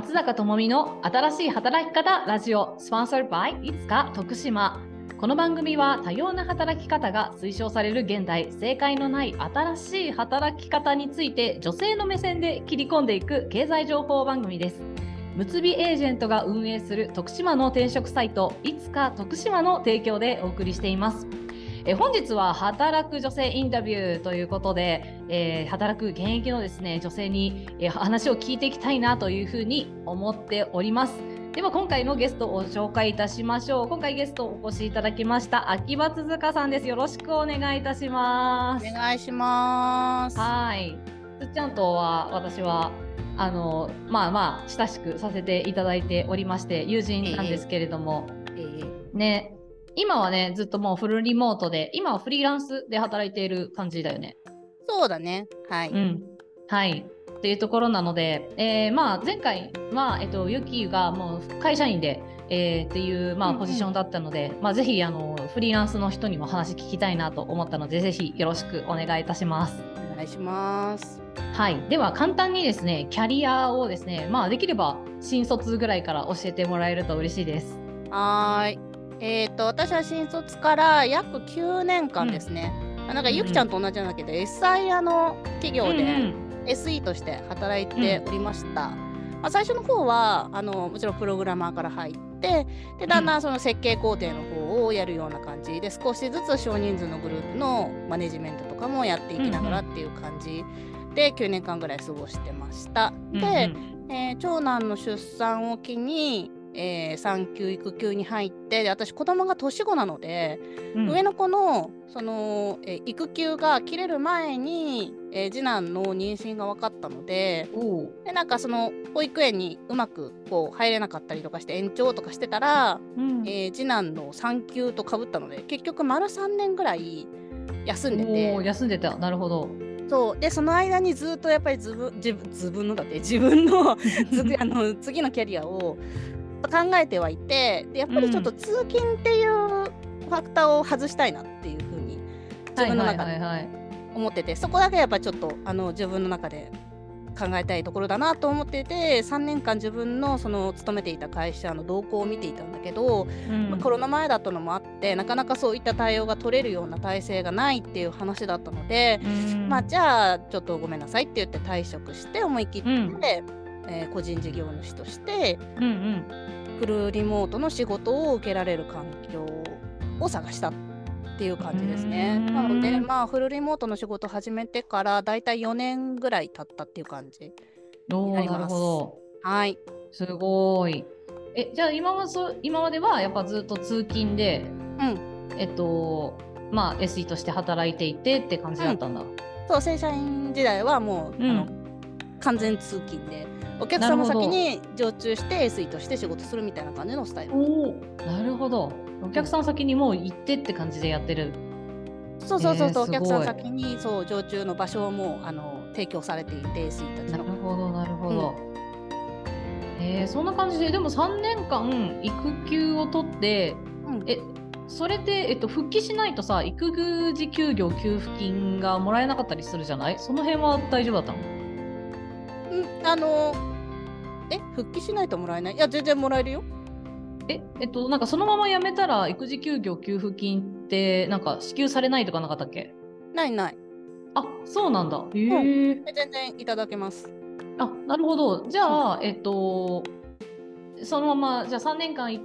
松坂智美の新しい働き方ラジオスポンサー by いつか徳島。この番組は多様な働き方が推奨される現代正解のない新しい働き方について女性の目線で切り込んでいく経済情報番組です。むつびエージェントが運営する徳島の転職サイトいつか徳島の提供でお送りしています。え本日は働く女性インタビューということで、えー、働く現役のですね女性に、えー、話を聞いていきたいなというふうに思っております。では今回のゲストを紹介いたしましょう。今回ゲストお越しいただきました秋葉鈴香さんです。よろしくお願いいたします。お願いします。はい。つっちゃんとは私はあのまあまあ親しくさせていただいておりまして友人なんですけれども、えーえー、ね今はね、ずっともうフルリモートで、今はフリーランスで働いている感じだよね。そうだね。はい。うん。はい。っていうところなので、えー、まあ前回は、えっと、ユキがもう会社員で、えー、っていう、まあ、ポジションだったので、うんうん、まあ、ぜひあのフリーランスの人にも話聞きたいなと思ったのでぜひよろしくお願いいたします。お願いします。はい、では簡単にですねキャリアをですね、まあ、できれば新卒ぐらいから教えてもらえると嬉しいです。はい。えーと、私は新卒から約9年間ですね、うん、なんかゆきちゃんと同じなんだけど、うん、SIA の企業で SE として働いておりました。うん、まあ、最初の方はあのもちろんプログラマーから入ってでだんだんその設計工程の方をやるような感じ。で少しずつ少人数のグループのマネジメントとかもやっていきながらっていう感じ。で9年間ぐらい過ごしてました。で、えー、長男の出産を機にえー、産休育休に入ってで私子供が年子なので、うん、上の子のその、えー、育休が切れる前に、えー、次男の妊娠が分かったのででなんかその保育園にうまくこう入れなかったりとかして延長とかしてたら、うん、えー、次男の産休とかぶったので結局丸3年ぐらい休んでて。休んでた。なるほど。そう。でその間にずっとやっぱり自分自分自分の だって自分のあの次のキャリアを考えてはいてでやっぱりちょっと通勤っていうファクターを外したいなっていうふうに自分の中で思ってて、そこだけやっぱりちょっとあの自分の中で考えたいところだなと思ってて3年間自分のその勤めていた会社の動向を見ていたんだけど、うん、まあ、コロナ前だったのもあってなかなかそういった対応が取れるような体制がないっていう話だったので、うん、まあじゃあちょっとごめんなさいって言って退職して思い切って、うん、えー、個人事業主として、うんうん、フルリモートの仕事を受けられる環境を探したっていう感じですね。なので、まあ、フルリモートの仕事始めてからだいたい4年ぐらい経ったっていう感じになります。はい。すごい。え、じゃあ今はそ今まではやっぱずっと通勤で、うん、えっと、まあ SE として働いていてって感じだったんだ。うん、そう正社員時代はもう、うん、あの完全通勤でお客様先に常駐して SE として仕事するみたいな感じのスタイル。なるほど。お客さん先にもう行ってって感じでやってる。そうそうそうそう、えー、お客さん先にそう常駐の場所をもうあの提供されていて SE たちなるほどなるほど、うん、えー、そんな感じででも3年間育休を取って、うん、えそれで、えっと、復帰しないとさ育児休業給付金がもらえなかったりするじゃない？その辺は大丈夫だったの？うんあのえ復帰しないともらえない？いや全然もらえるよ。ええっとなんかそのまま辞めたら育児休業給付金ってなんか支給されないとかなかったっけ？ないない。あそうなんだ。へえ、うん、全然いただけます。あなるほど。じゃあ、うん、えっとそのままじゃあ3年間3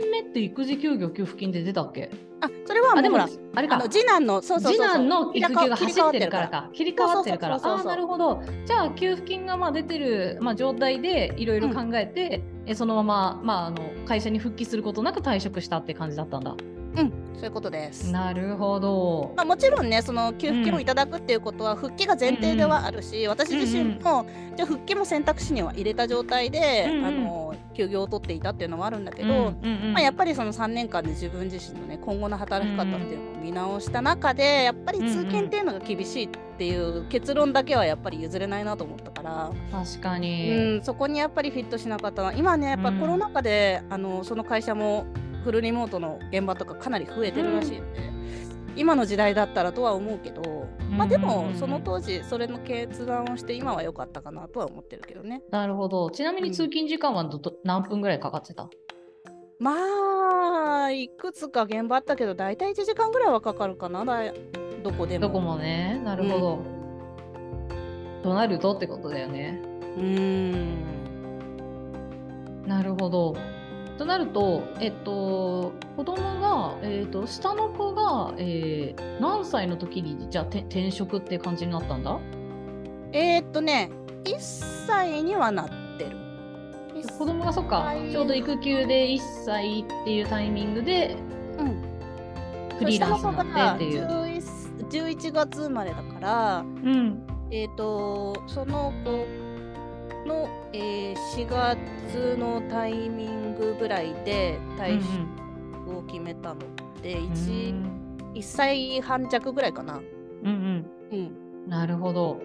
年目って育児休業給付金で出たっけ？あそれはもうでもあれか。次男のそうそう次男の育休が走ってるからか。切り替わってるから。ああなるほど。じゃあ給付金がまあ出てる、まあ、状態でいろいろ考えて、うん、えそのまま、まあ、あの会社に復帰することなく退職したって感じだったんだ。うん、そういうことです。なるほど。まあ、もちろんね、その給付金をいただくっていうことは、復帰が前提ではあるし、うんうん、私自身も、うんうん、じゃ復帰も選択肢には入れた状態で、うんうん、あの休業を取っていたっていうのはあるんだけど、うんうんうん、まあ、やっぱりその3年間で自分自身のね、今後の働き方っていうのを見直した中で、やっぱり通勤っていうのが厳しいっていう結論だけはやっぱり譲れないなと思ったから、確かに、うん、そこにやっぱりフィットしなかったな。今ね、やっぱコロナ禍で、あのその会社もフルリモートの現場とかかなり増えてるらしいので、うん、今の時代だったらとは思うけど、まあでもその当時それの決断をして今は良かったかなとは思ってるけどね。なるほど。ちなみに通勤時間はど、うん、何分ぐらいかかってた？まあいくつか現場あったけど大体1時間ぐらいはかかるかなどこでも。どこもねなるほど。うん、となるとってことだよね。うんなるほど。となると、えっと、子供が、えっと、下の子が、えー、何歳の時にじゃあ転職って感じになったんだ？えー、っとね1歳にはなってる。子供がそっかちょうど育休で1歳っていうタイミングで、うん、フリーランスになってっていう。11月生まれだから、うん、えっ、とその子の、えー、4月のタイミングぐらいで退職を決めたので、うんうん、1, 1歳半弱ぐらいかな。うんうんうん、なるほど。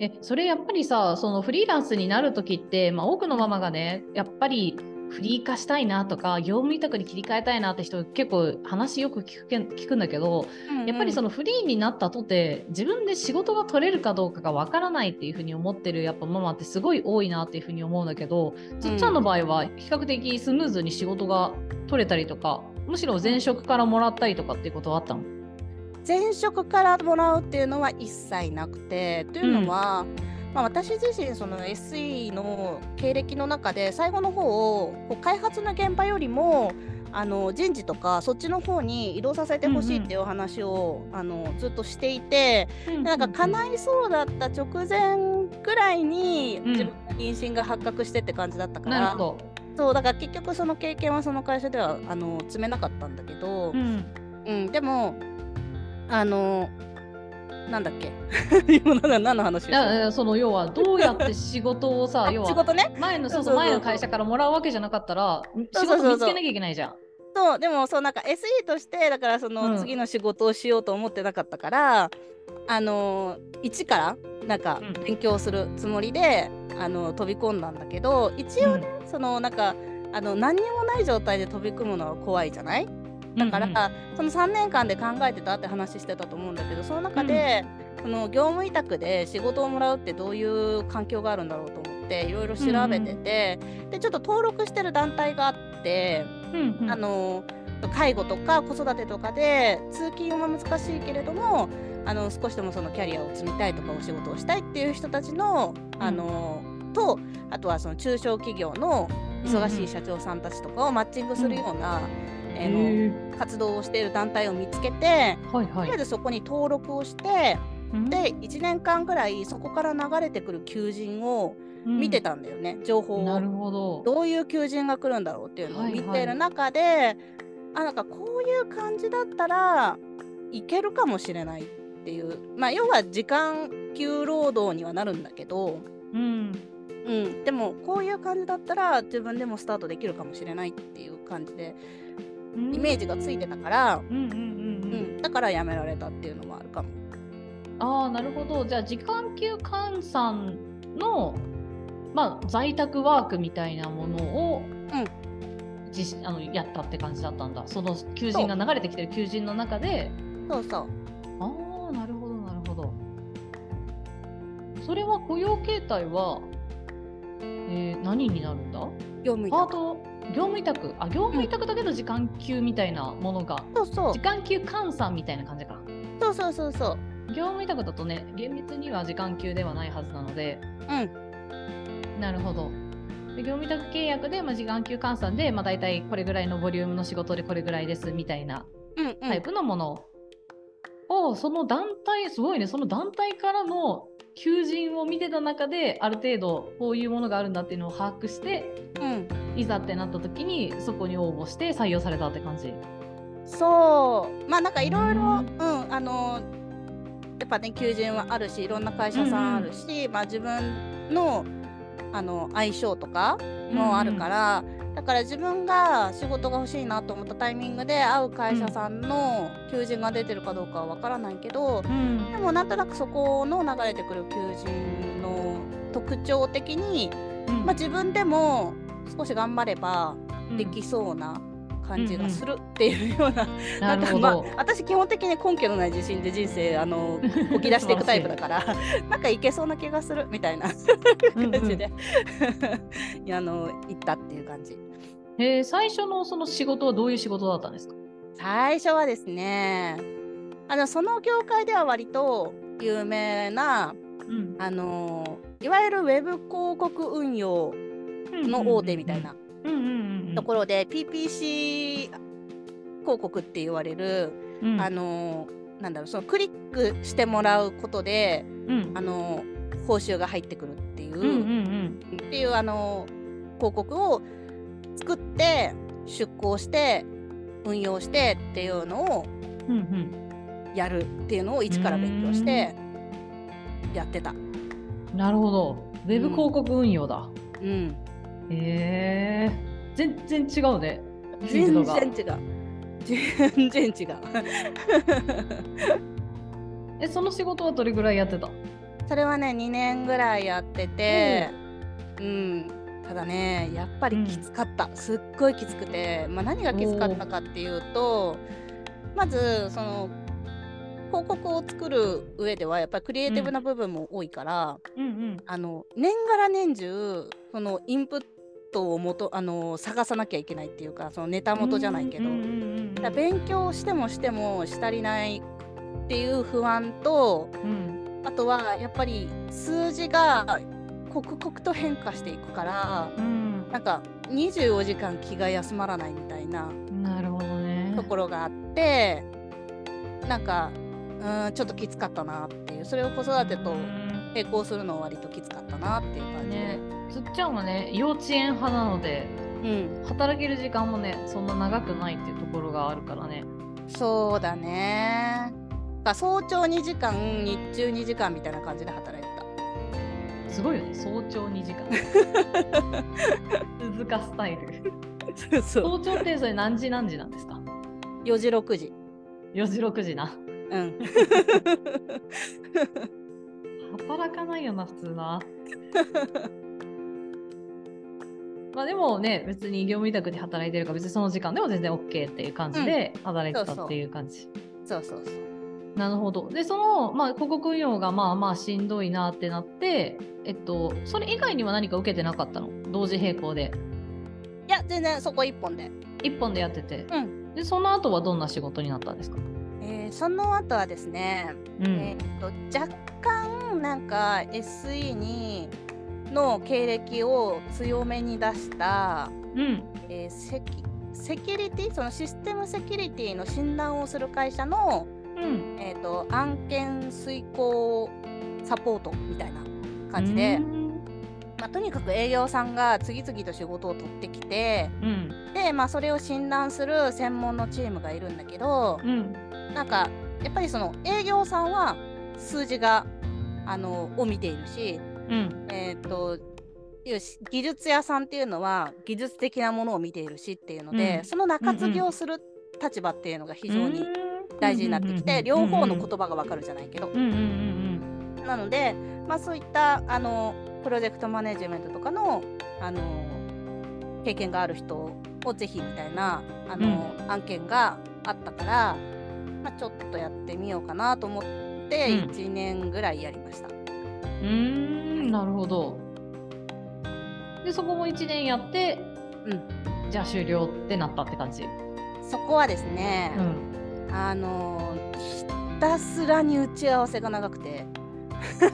えそれやっぱりさそのフリーランスになる時って、まあ、多くのママがねやっぱりフリー化したいなとか業務委託に切り替えたいなって人結構話よく聞く聞くんだけど、うんうん、やっぱりそのフリーになったとて自分で仕事が取れるかどうかがわからないっていうふうに思ってるやっぱママってすごい多いなっていうふうに思うんだけどつっちゃんの場合は比較的スムーズに仕事が取れたりとかむしろ前職からもらったりとかっていうことはあったの？前職からもらうっていうのは一切なくてというのは、うんまあ、私自身その SE の経歴の中で最後の方をこう開発の現場よりもあの人事とかそっちの方に移動させてほしいっていう話を、うんうん、あのずっとしていて、うんうん、なんか叶いそうだった直前ぐらいに自分の妊娠が発覚してって感じだったから、うん、そうだから結局その経験はその会社ではあの積めなかったんだけど、うん、うん、でもあのなんだっけ？今何の話いやその要はどうやって仕事をさ 要は仕事ね？前のそうそう前の会社からもらうわけじゃなかったら仕事見つけなきゃいけないじゃん。そうでもそうなんか SE としてだからその次の仕事をしようと思ってなかったから、うん、あの一からなんか勉強するつもりで、うん、あの飛び込んだんだけど一応ね、うん、そのなんかあの何にもない状態で飛び込むのは怖いじゃない？だから、うんうん、その3年間で考えてたって話してたと思うんだけどその中で、うん、その業務委託で仕事をもらうってどういう環境があるんだろうと思っていろいろ調べてて、うんうん、でちょっと登録してる団体があって、うんうん、あの介護とか子育てとかで通勤は難しいけれどもあの少しでもそのキャリアを積みたいとかお仕事をしたいっていう人たちの、あのとあとはその中小企業の忙しい社長さんたちとかをマッチングするような、えー、の活動をしている団体を見つけて、はいはい、とりあえずそこに登録をして、うん、で1年間ぐらいそこから流れてくる求人を見てたんだよね、うん、情報を。なるほど。どういう求人が来るんだろうっていうのを見てる中で、はいはい、あなんかこういう感じだったらいけるかもしれないっていう。まあ要は時間給労働にはなるんだけど、うん。うん、でもこういう感じだったら自分でもスタートできるかもしれないっていう感じでイメージがついてたから、うんだからやめられたっていうのもあるかも。ああなるほど。じゃあ時間給換算の、まあ、在宅ワークみたいなものを、うん、じあのやったって感じだったんだ。その求人が流れてきてる求人の中で。そうそう。ああなるほどなるほど。それは雇用形態は、えー、何になるんだ？業務委託業務委託あ業務委託だけど時間給みたいなものが、そうそう。時間給換算みたいな感じか。そうそうそうそう。業務委託だとね厳密には時間給ではないはずなので。うん。なるほど。で業務委託契約で、まあ、時間給換算で、まあ、大体これぐらいのボリュームの仕事でこれぐらいですみたいなタイプのもの。を、うんうん、その団体すごいね。その団体からの求人を見てた中である程度こういうものがあるんだっていうのを把握して、うん、いざってなった時にそこに応募して採用されたって感じ？そう。まあなんかいろいろうんあのやっぱね求人はあるしいろんな会社さんあるし、うん、まあ自分のあの相性とかもあるから、うんだから自分が仕事が欲しいなと思ったタイミングで会う会社さんの求人が出てるかどうかはわからないけど、うん、でもなんとなくそこの流れてくる求人の特徴的に、うん、まあ、自分でも少し頑張ればできそうな感じがするっていうような、なるほんかまあど。私基本的に根拠のない自信で人生あの こき出していくタイプだから なんかいけそうな気がするみたいな うんうん。感じでいやあの行ったっていう感じ。えー最初のその仕事はどういう仕事だったんですか？最初はですねあのその業界では割と有名なうん。あのいわゆるウェブ広告運用の大手みたいな。うんうんうんうん。ところで PPC 広告って言われる、うん。あのなんだろうそのクリックしてもらうことでうん。あの報酬が入ってくるっていう、うんうんっていうあの広告を作って出稿して運用してっていうのをうんうん。やるっていうのを一から勉強してやってた。うんなるほど。ウェブ広告運用だ、うん、へえ全然違うね。全然違う。全然違う。えその仕事はどれぐらいやってた？それはね2年ぐらいやってて、うん、ただねやっぱりきつかった、すっごいきつくて、まあ、何がきつかったかっていうとまずその広告を作る上ではやっぱりクリエイティブな部分も多いから、うんうん。あの年がら年中そのインプットをもとあの探さなきゃいけないっていうかそのネタ元じゃないけど、だ勉強してもしてもし足りないっていう不安とうん。あとはやっぱり数字が刻々と変化していくからうん。なんか24時間気が休まらないみたいななるほどね。ところがあってなんかうんちょっときつかったなっていう。それを子育てとうん並行するのは割ときつかったなっていう感じ。で、ねつっちゃんはね幼稚園派なのでうん。働ける時間もねそんな長くないっていうところがあるからね。そうだね。だ早朝2時間日中2時間みたいな感じで働いてた。すごいよね。早朝2時間。鈴鹿スタイル。そう早朝ってそれ何時何時なんですか？4時6時。4時6時な。うん。働かないよな普通な まあでもね別に業務委託で働いてるから別にその時間でも全然 OK っていう感じで働いてたっていう感じ、そうそうそう。なるほど。でその、まあ、広告運用がまあまあしんどいなってなってえっとそれ以外には何か受けてなかったの？同時並行で。いや全然そこ一本で。1本でやってて、うん。でその後はどんな仕事になったんですか、えーその後はですね、うん。えー、と若干なんか SE にの経歴を強めに出した、うん。えーセキセキュリティそのシステムセキュリティの診断をする会社の、うん。えー、と案件遂行サポートみたいな感じで、うん。まあ、とにかく営業さんが次々と仕事を取ってきてうん。で、まあ、それを診断する専門のチームがいるんだけど、うん。なんかやっぱりその営業さんは数字があのを見ているし、うん。えー、と技術屋さんっていうのは技術的なものを見ているしっていうので、うん。その中継ぎをする立場っていうのが非常に大事になってきて、両方の言葉がわかるじゃないけど、うんうんうんなので、まあ、そういったあのプロジェクトマネジメントとかのあの経験がある人をぜひみたいなあの、案件があったから、まあ、ちょっとやってみようかなと思ってうん。1年ぐらいやりました。うーんなるほど。でそこも1年やって、うん、じゃあ終了ってなったって感じ、そこはですね、うん、あのひたすらに打ち合わせが長くて。打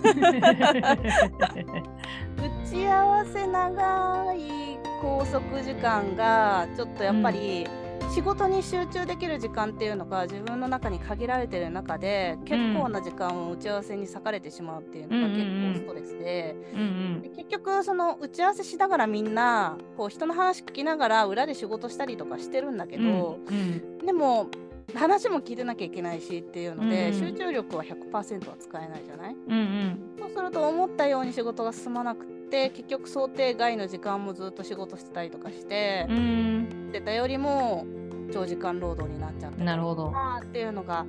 ち合わせ長い拘束時間がちょっとやっぱり、仕事に集中できる時間っていうのが自分の中に限られてる中で結構な時間を打ち合わせに割かれてしまうっていうのが結構ストレスで,、うんうんで結局その打ち合わせしながらみんなこう人の話聞きながら裏で仕事したりとかしてるんだけど、うん。でも話も聞いてなきゃいけないしっていうので、うん。集中力は100%は使えないじゃない？うんうん。そうすると思ったように仕事が進まなくって結局想定外の時間もずっと仕事してたりとかしてう、ん。出たよりも長時間労働になっちゃってなるほど。なっていうのが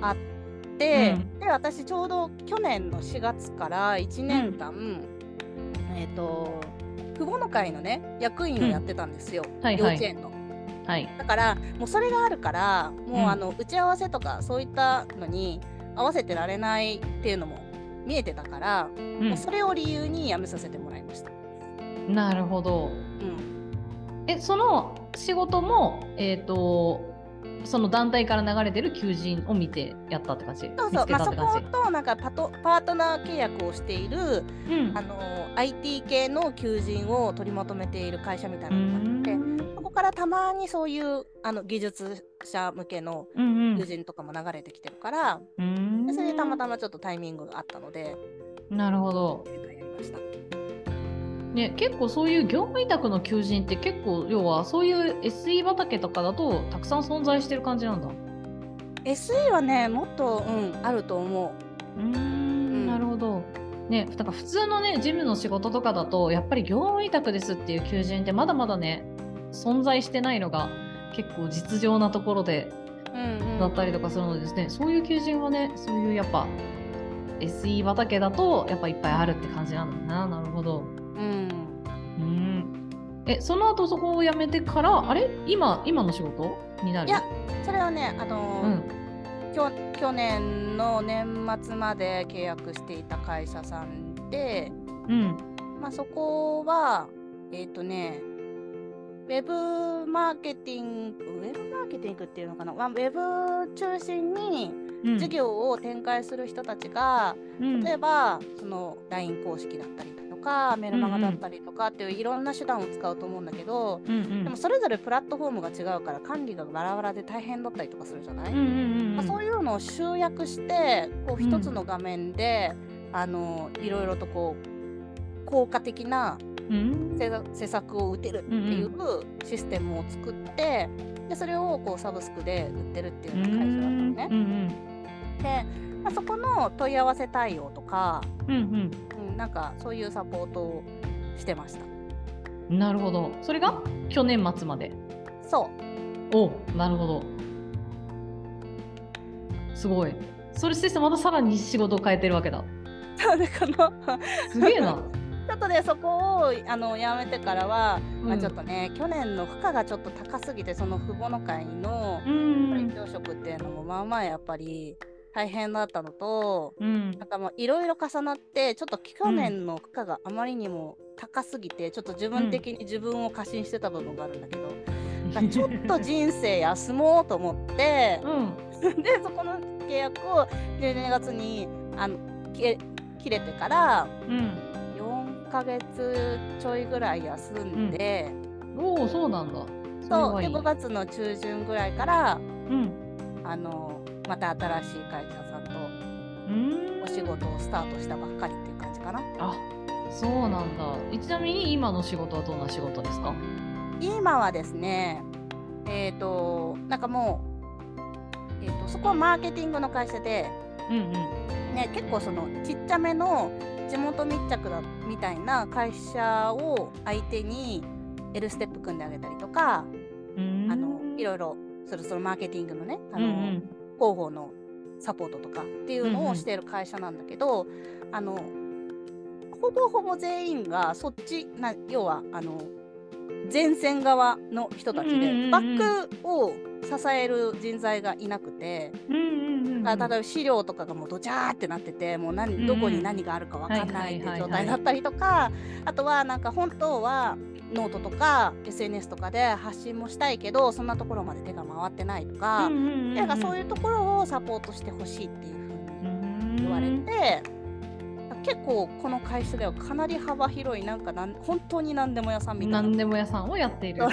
あって、で私ちょうど去年の4月から1年間、えっ、と父母の会のね役員をやってたんですよ、はいはい。幼稚園の。はい。だからもうそれがあるからもう、うん。あの打ち合わせとかそういったのに合わせてられないっていうのも見えてたから、うもうそれを理由に辞めさせてもらいました。ん、なるほど。うん、え、その仕事も、えっ、と、その団体から流れてる求人を見てやったって感じ？そうそう、まあ、そことなんかパトパートナー契約をしているうん。あの IT 系の求人を取りまとめている会社みたいなのがあって、そこからたまにそういうあの技術者向けのうん求人とかも流れてきてるから、うん。でそれでたまたまちょっとタイミングがあったので、なるほど。やりました。ね、結構そういう業務委託の求人って結構要はそういう SE 畑とかだとたくさん存在してる感じなんだ。SE はね、もっと、うん、あると思うーんなるほど。ね、だから普通のね事務の仕事とかだとやっぱり業務委託ですっていう求人ってまだまだね存在してないのが結構実情なところでう。うんうん、だったりとかするのでですね、そういう求人はねそういうやっぱ SE 畑だとやっぱいっぱいあるって感じなんだななるほど。うん。うんえその後そこを辞めてからあれ？今今の仕事？になる？いやそれはね、あのーうん。きょ去年の年末まで契約していた会社さんで、うん。まあ、そこは、えっ、とね、ウェブマーケティング、ウェブマーケティングっていうのかな、まあ、ウェブ中心にうん。事業を展開する人たちが、うん。例えばその LINE 公式だったりとか、メルマガだったりとかっていういろんな手段を使うと思うんだけど、うんうん。でもそれぞれプラットフォームが違うから管理がバラバラで大変だったりとかするじゃない、うんうんうんまあ、そういうのを集約してこううん一つの画面で、あのいろいろとこう効果的なうん。施策を打てるっていうシステムを作ってでそれをこうサブスクで売ってるっていう会社だったのね。うん。で、まあ、そこの問い合わせ対応とか、うんうん。うん、なんかそういうサポートをしてました。うんなるほど。それが去年末まで？そう。おなるほど。すごい。それしてまたさらに仕事を変えてるわけだ。そうでこのすげえな。ちょっとねそこをあのやめてからは、まあ、うんちょっとね去年の負荷がちょっと高すぎてその父母の会のうん。教職っていうのもまあまあやっぱり大変だったのとうん。なんかもういろいろ重なってちょっと去年の負荷があまりにも高すぎて、ちょっと自分的に自分を過信してた部分があるんだけど、なんかちょっと人生休もうと思ってうん。でそこの契約を12月にあの切切れてからうん。4ヶ月ちょいぐらい休んで、おおそうなんだ。そうでれはいい。5月の中旬ぐらいからうん。あのまた新しい会社さんとうん。お仕事をスタートしたばっかりっていう感じかな。あそうなんだ。えちなみに今の仕事はどんな仕事ですか？今はですねえっ、となんかもう、えー、とそこはマーケティングの会社で、うんうん。ね、結構そのちっちゃめの地元密着だみたいな会社を相手に L ステップ組んであげたりとか、うん。あのいろいろそろそろマーケティングのねあの、うんうん広報のサポートとかっていうのをしている会社なんだけど、あのほぼほぼ全員がそっちな要はあの前線側の人たちで、うんうんうんうん。バックを支える人材がいなくて、うんうんうんあ例えば資料とかがもうどちゃーってなっててもう何、うんどこに何があるかわかんないっていう状はいはいはいはい。態だったりとかあとはなんか本当はノートとか SNS とかで発信もしたいけどそんなところまで手が回ってないとか。うんうんうんうんなんかそういうところをサポートしてほしいっていうふうに言われて、結構ここの会社ではかなり幅広いなんかなん本当に何でも屋さんみたいな何でも屋さんをやっている。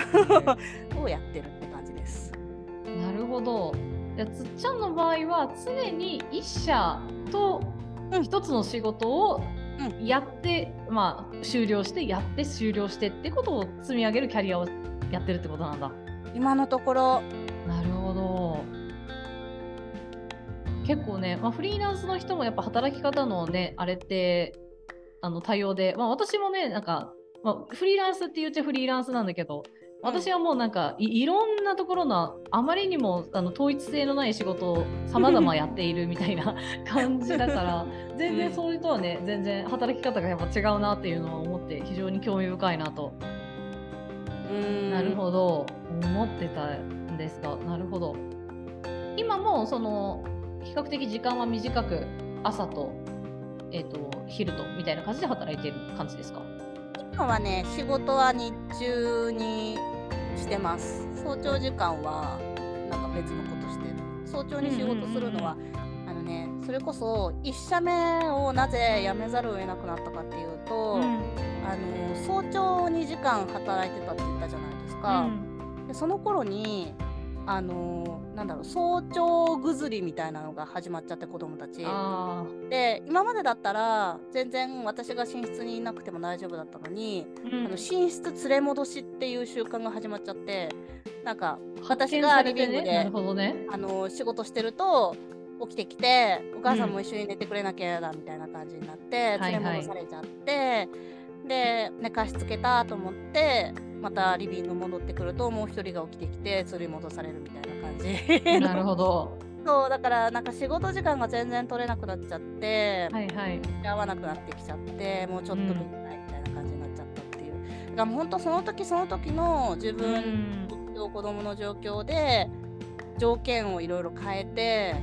をやってるって感じです。なるほど。つっちゃんの場合は常に一社とうん一つの仕事をうやって、まあ終了してやって終了してってことを積み上げるキャリアをやってるってことなんだ。今のところなるほど。結構ね、まあ、フリーランスの人もやっぱ働き方のね、あれって、あの多様で、まあ、私もね、なんか、まあ、フリーランスって言っちゃフリーランスなんだけど、私はもうなんかいいろんなところのあまりにもあの統一性のない仕事をさまざまやっているみたいな 感じだから全然それとはね全然働き方がやっぱ違うなっていうのは思って非常に興味深いなと。なるほど。思ってたんですがなるほど。今もその比較的時間は短く朝と,、えーと、昼とみたいな感じで働いている感じですか？今はね仕事は日中にしてます。早朝時間はなんか別のことしてる。早朝に仕事するのは、あのねそれこそ1社目をなぜ辞めざるを得なくなったかっていうと、うん、あの早朝2時間働いてたって言ったじゃないですか、うん、でその頃にあのなんだろう早朝ぐずりみたいなのが始まっちゃって子供たち。で今までだったら全然私が寝室にいなくても大丈夫だったのに、うん、あの寝室連れ戻しっていう習慣が始まっちゃってなんか私がリビングで、ねね、あの仕事してると起きてきてお母さんも一緒に寝てくれなきゃ嫌だみたいな感じになって、連れ戻されちゃって、はいはい、で寝かしつけたと思ってまたリビング戻ってくるともう一人が起きてきて釣り戻されるみたいな感じ。なるほど。そうだからなんか仕事時間が全然取れなくなっちゃってはいはい。合わなくなってきちゃってもうちょっと見たいみたいな感じになっちゃったっていう、だから本当その時その時の自分と子供の状況で条件をいろいろ変えて、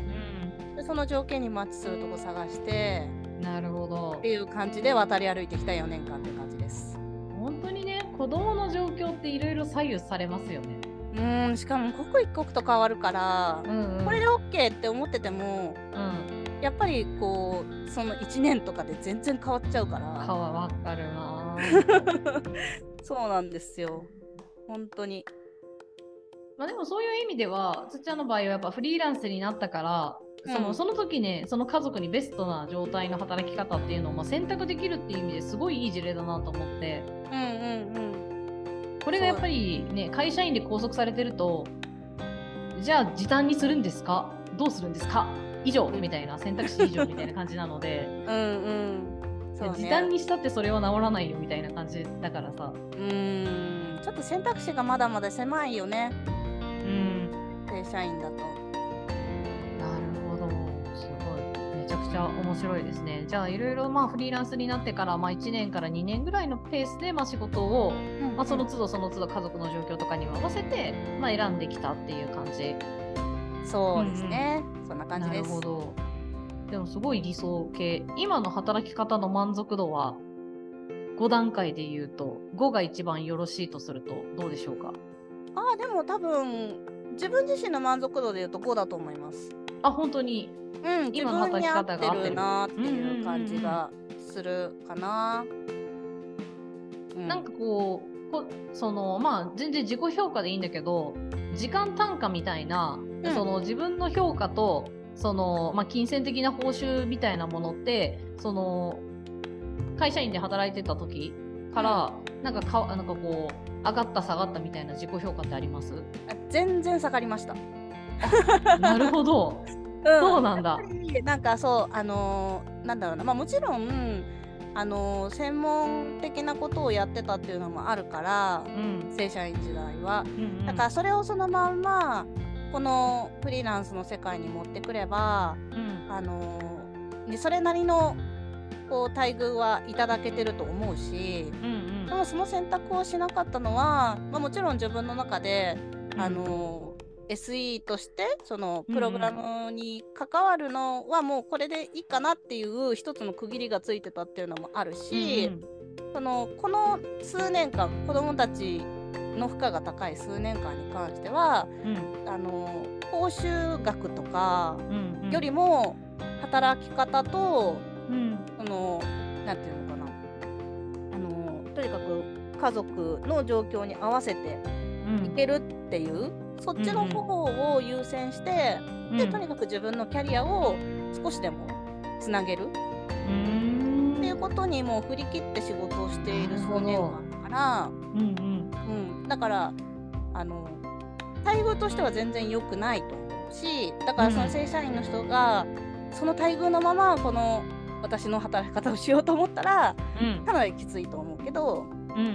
うん、でその条件にマッチするとこ探してなるほど。っていう感じで渡り歩いてきた4年間って感じです。本当にね子供の状況っていろいろ左右されますよね。うんしかも刻一刻と変わるから、うんうん、これで OK って思ってても、うん、やっぱりこうその1年とかで全然変わっちゃうから。変わかるな そうなんですよ本当に。まあでもそういう意味では土屋の場合はやっぱフリーランスになったからそのその時ねその家族にベストな状態の働き方っていうのを、まあ、選択できるっていう意味ですごいいい事例だなと思って、うんうんうん、これがやっぱりね会社員で拘束されてるとじゃあ時短にするんですか？どうするんですか？以上みたいな選択肢以上みたいな感じなので。うん、うん。ね、時短にしたってそれは治らないよみたいな感じだからさ。うん。ちょっと選択肢がまだまだ狭いよね。うん。正社員だと。ちゃ面白いですね。じゃあいろいろまあフリーランスになってからまあ1年から2年ぐらいのペースでまあ仕事を、うんうん、まあ、その都度その都度家族の状況とかに合わせてまあ選んできたっていう感じ。そうですね、うん、そんな感じです。なるほど。でもすごい理想系。今の働き方の満足度は5段階で言うと5が一番よろしいとするとどうでしょうか？ああでも多分自分自身の満足度で言うと5だと思います。あ本当に。うん、今の働き方が合ってるなっていう感じがするかな。なんかこうこそのまあ全然自己評価でいいんだけど時間単価みたいな、うん、その自分の評価とその、まあ、金銭的な報酬みたいなものってその会社員で働いてた時から、うん、なんかかなんかこう上がった下がったみたいな自己評価ってあります？全然下がりました。なるほど。うん、そうなんだ。なんかそうあのー、なんだろうな。まあもちろんあのー、専門的なことをやってたっていうのもあるから、うん、正社員時代は、うんうん、だからそれをそのまんまこのフリーランスの世界に持ってくれば、うん、あのー、それなりのこう待遇はいただけてると思うし、うんうん、でもその選択をしなかったのは、まあ、もちろん自分の中で、あの SE としてそのプログラムに関わるのはもうこれでいいかなっていう一つの区切りがついてたっていうのもあるし、うん、そのこの数年間子どもたちの負荷が高い数年間に関しては、うん、あの報酬額とかよりも働き方と、うん、そのなんていうのかな。あのとにかく家族の状況に合わせていけるっていう。そっちの方を優先して、うん、でとにかく自分のキャリアを少しでもつなげる、うん、っていうことにもう振り切って仕事をしている少年間だから、うんうん。うん、だからあの待遇としては全然良くないと思うしだからその正社員の人が、その待遇のままこの私の働き方をしようと思ったら、かなりきついと思うけど、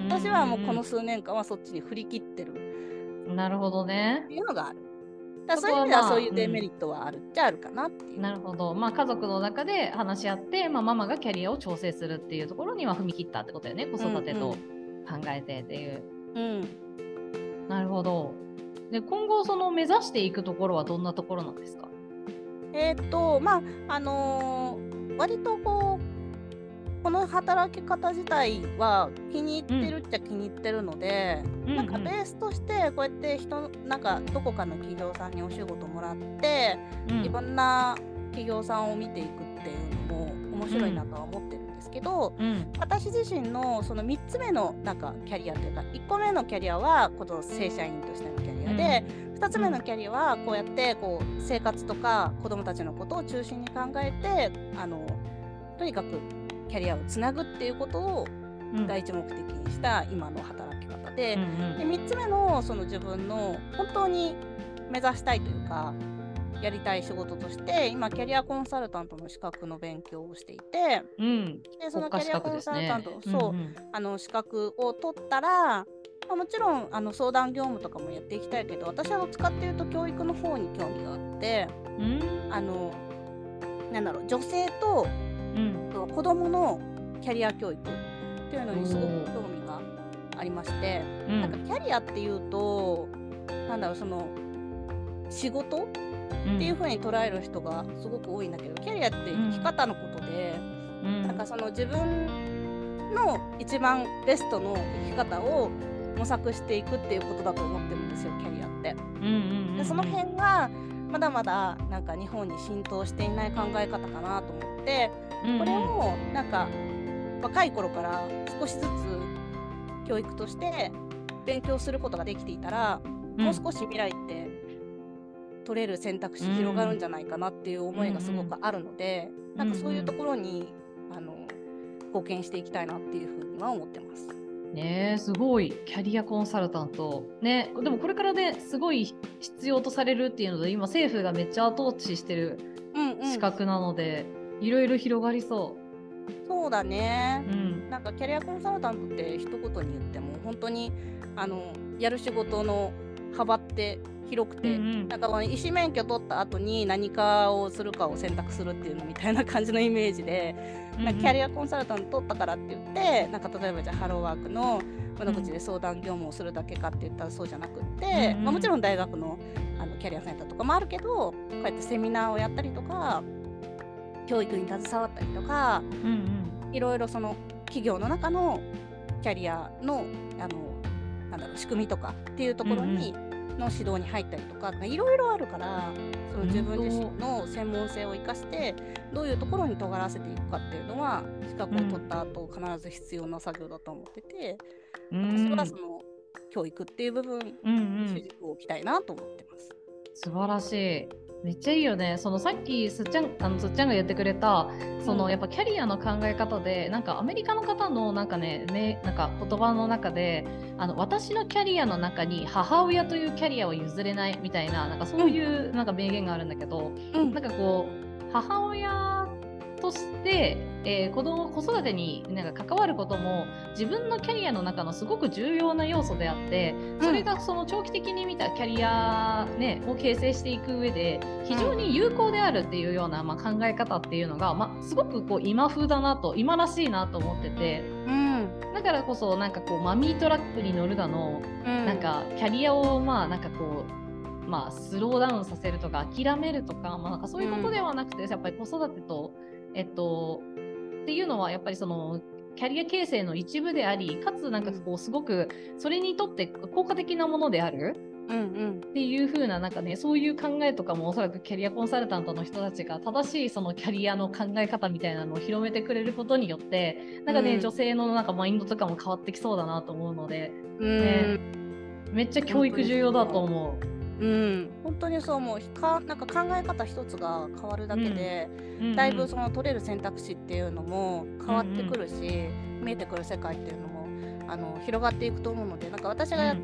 私はもうこの数年間はそっちに振り切ってる。なるほどね。っていうのがある。だそういう意味ではそういうデメリットはあるっちゃあるかなっていう。なるほど。まあ家族の中で話し合って、まあ、ママがキャリアを調整するっていうところには踏み切ったってことよね。子育てと考えてっていう。うん、うんなるほど。で今後その目指していくところはどんなところなんですか？えーっとまああのー割とこうこの働き方自体は気に入ってるっちゃ気に入ってるので、なんかベースとしてこうやって人なんかどこかの企業さんにお仕事もらって、うん。いろんな企業さんを見ていくっていうのも面白いなとは思ってるんですけど、うん。私自身のその3つ目のなんかキャリアというか1個目のキャリアはこの正社員としてのキャリアで、2つ目のキャリアはこうやってこう生活とか子どもたちのことを中心に考えてあのとにかくキャリアをつなぐっていうことをうん。第一目的にした今の働き方で,、うんうん。で3つ目のその自分の本当に目指したいというかやりたい仕事として今キャリアコンサルタントの資格の勉強をしていてうん、でそのキャリアコンサルタント、そう、んん。あの資格を取ったら、まあ、もちろんあの相談業務とかもやっていきたいけど私はどっちかっていうと教育の方に興味があってうん。あのなんだろう女性とうん。子供のキャリア教育っていうのにすごく興味がありまして、うん。なんかキャリアっていうとなんだろうその仕事っていう風に捉える人がすごく多いんだけど、キャリアって生き方のことで、うん。なんかその自分の一番ベストの生き方を模索していくっていうことだと思ってるんですよキャリアって。うんうんうんうん。でその辺がまだまだなんか日本に浸透していない考え方かなと思ってこれをなんか若い頃から少しずつ教育として勉強することができていたら、もう少し未来って取れる選択肢広がるんじゃないかなっていう思いがすごくあるので、ん。なんかそういうところに、あの貢献していきたいなっていうふうには思ってます。ねえすごいキャリアコンサルタントねでもこれからねすごい必要とされるっていうので今政府がめっちゃ後押ししてる資格なので、いろいろ広がりそそうだねう。う。んなんかキャリアコンサルタントって一言に言っても本当にあのやる仕事の幅って広くて、うんうん。なんか医師免許取った後に何かをするかを選択するっていうのみたいな感じのイメージで、なんかキャリアコンサルタント取ったからって言ってなんか例えばじゃあハローワークの窓口で相談業務をするだけかって言ったらそうじゃなくって、うんうん。まあ、もちろん大学のあのキャリアセンターとかもあるけどこうやってセミナーをやったりとか教育に携わったりとかうんうん。いろいろその企業の中のキャリアのあのなんだろう仕組みとかっていうところに、の指導に入ったりとかいろいろあるからその自分自身の専門性を生かしてどういうところに尖らせていくかっていうのは資格を取った後必ず必要な作業だと思ってて、うん私はその教育っていう部分にうんうん主軸を置きたいなと思ってます。素晴らしい。めっちゃいいよね。そのさっきすっちゃんあのすっちゃんが言ってくれたその、うん。やっぱキャリアの考え方でなんかアメリカの方のなんかねめなんか言葉の中であの私のキャリアの中に母親というキャリアを譲れないみたいななんかそういうなんか名言があるんだけど、うん。なんかこう母親として、えー子供子育てになんか関わることも自分のキャリアの中のすごく重要な要素であってそれがその長期的に見たキャリア、ね、を形成していく上で非常に有効であるっていうような、まあ、考え方っていうのが、まあ、すごくこう今風だなと今らしいなと思っててうん。だからこそなんかこうマミートラックに乗るだのうん。なんかキャリアをまあなんかこうまあスローダウンさせるとか諦めるとか,、まあ、なんかそういうことではなくて、やっぱり子育てとえっとっていうのはやっぱりそのキャリア形成の一部でありかつなんかこうすごくそれにとって効果的なものであるうんうん。っていう風ななんかねそういう考えとかもおそらくキャリアコンサルタントの人たちが正しいそのキャリアの考え方みたいなのを広めてくれることによってなんかね、うん。女性のなんかマインドとかも変わってきそうだなと思うのでうん。ねめっちゃ教育重要だと思う。うん、本当にそう思う。かなんか考え方一つが変わるだけで、だいぶその取れる選択肢っていうのも変わってくるし、見えてくる世界っていうのもあの広がっていくと思うのでなんか私がや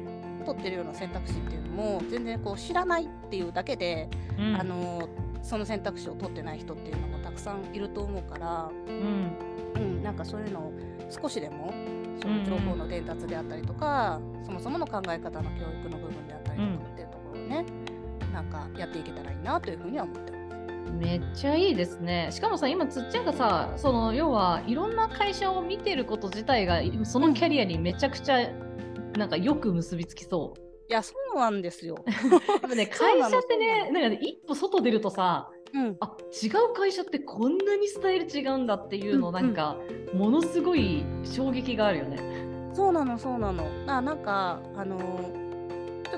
取ってるような選択肢っていうのも全然こう知らないっていうだけで、うん。あのその選択肢を取ってない人っていうのもたくさんいると思うから、うん。うん、なんかそういうのを少しでもその情報の伝達であったりとか、そもそもの考え方の教育の部分であったりとかね、なんかやっていけたらいいなというふうには思ってます。めっちゃいいですね。しかもさ、今、つっちゃんがさ、その要はいろんな会社を見てること自体が、そのキャリアにめちゃくちゃなんかよく結びつきそいやそうなんですよ。でもね 会社ってねなんかね一歩外出るとさ、うん、あ違う会社ってこんなにスタイル違うんだっていうの、なんかものすごい衝撃があるよね。そうなのそうなの。あなんかあのー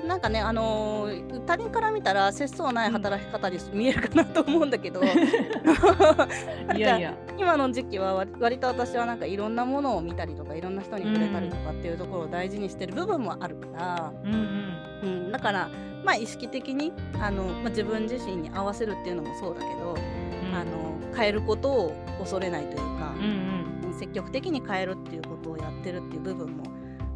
なんかね、あのー、他人から見たら節操ない働き方に見えるかなと思うんだけど。いやいや。今の時期は割と私はなんかいろんなものを見たりとかいろんな人に触れたりとかっていうところを大事にしてる部分もあるから、うん、うん、だからまあ意識的にあの、まあ、自分自身に合わせるっていうのもそうだけど、うん、あの変えることを恐れないというか、うんうん、積極的に変えるっていうことをやってるっていう部分も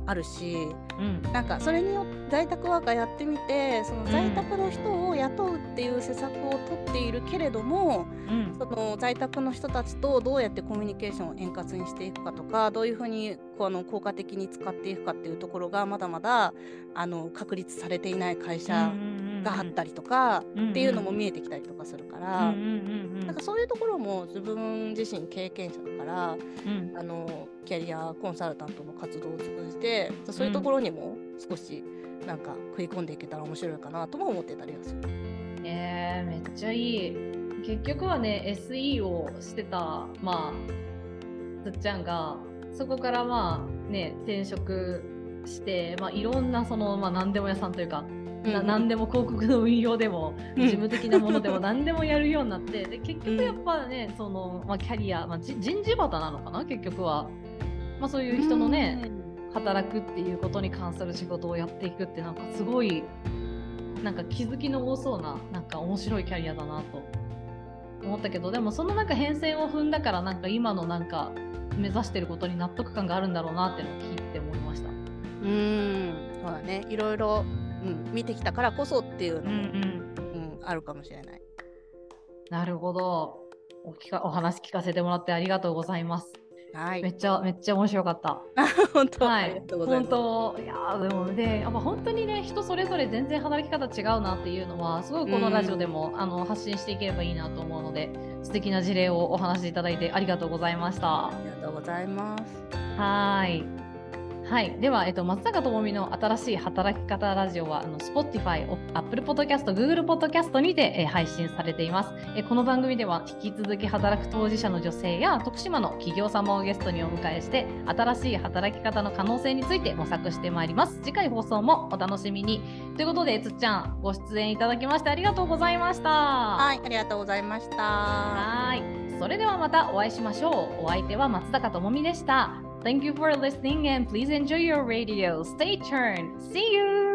あるし、うん、なんかそれによって在宅ワーカーやってみてその在宅の人を雇うっていう施策を取っているけれども、うん、その在宅の人たちとどうやってコミュニケーションを円滑にしていくかとかどういうふうにこの効果的に使っていくかっていうところがまだまだあの確立されていない会社があったりとかっていうのも見えてきたりとかするから、なんかそういうところも自分自身経験者だから、あのキャリアコンサルタントの活動を通じてそういうところにも少しなんか食い込んでいけたら面白いかなとも思ってたりはする。えー、めっちゃいい。結局はね SE をしてたまあつっちゃんがそこからまあね転職して、まあ、いろんなその、まあ、何でも屋さんというかな何でも広告の運用でも事務的なものでも 何でもやるようになってで結局やっぱねその、まあ、キャリア、まあ、人事バタなのかな結局は、まあ、そういう人のね、働くっていうことに関する仕事をやっていくってなんかすごいなんか気づきの多そうななんか面白いキャリアだなと思ったけどでもそのなんか変遷を踏んだからなんか今のなんか目指してることに納得感があるんだろうなってのを聞いて思いました。うん。そうだね。いろいろうん、見てきたからこそっていうのも、うん、うん、あるかもしれない。なるほど。お聞かお話聞かせてもらってありがとうございます。はい、めっちゃめっちゃ面白かった。本当、はい、本当。いやでもねやっぱ本当にね人それぞれ全然働き方違うなっていうのはすごいこのラジオでも、うん、あの発信していければいいなと思うので素敵な事例をお話しいただいてありがとうございました。ありがとうございます。はい。はい、では、えっと、松坂智美の新しい働き方ラジオはあの Spotify、Apple Podcast、Google Podcast にて、えー、配信されています、えー、この番組では引き続き働く当事者の女性や徳島の企業様をゲストにお迎えして新しい働き方の可能性について模索してまいります。次回放送もお楽しみに。ということでつっちゃんご出演いただきましてありがとうございました。はいありがとうございました。はい。それではまたお会いしましょう。お相手は松坂智美でした Thank you for listening and please enjoy your radio. Stay tuned. See you.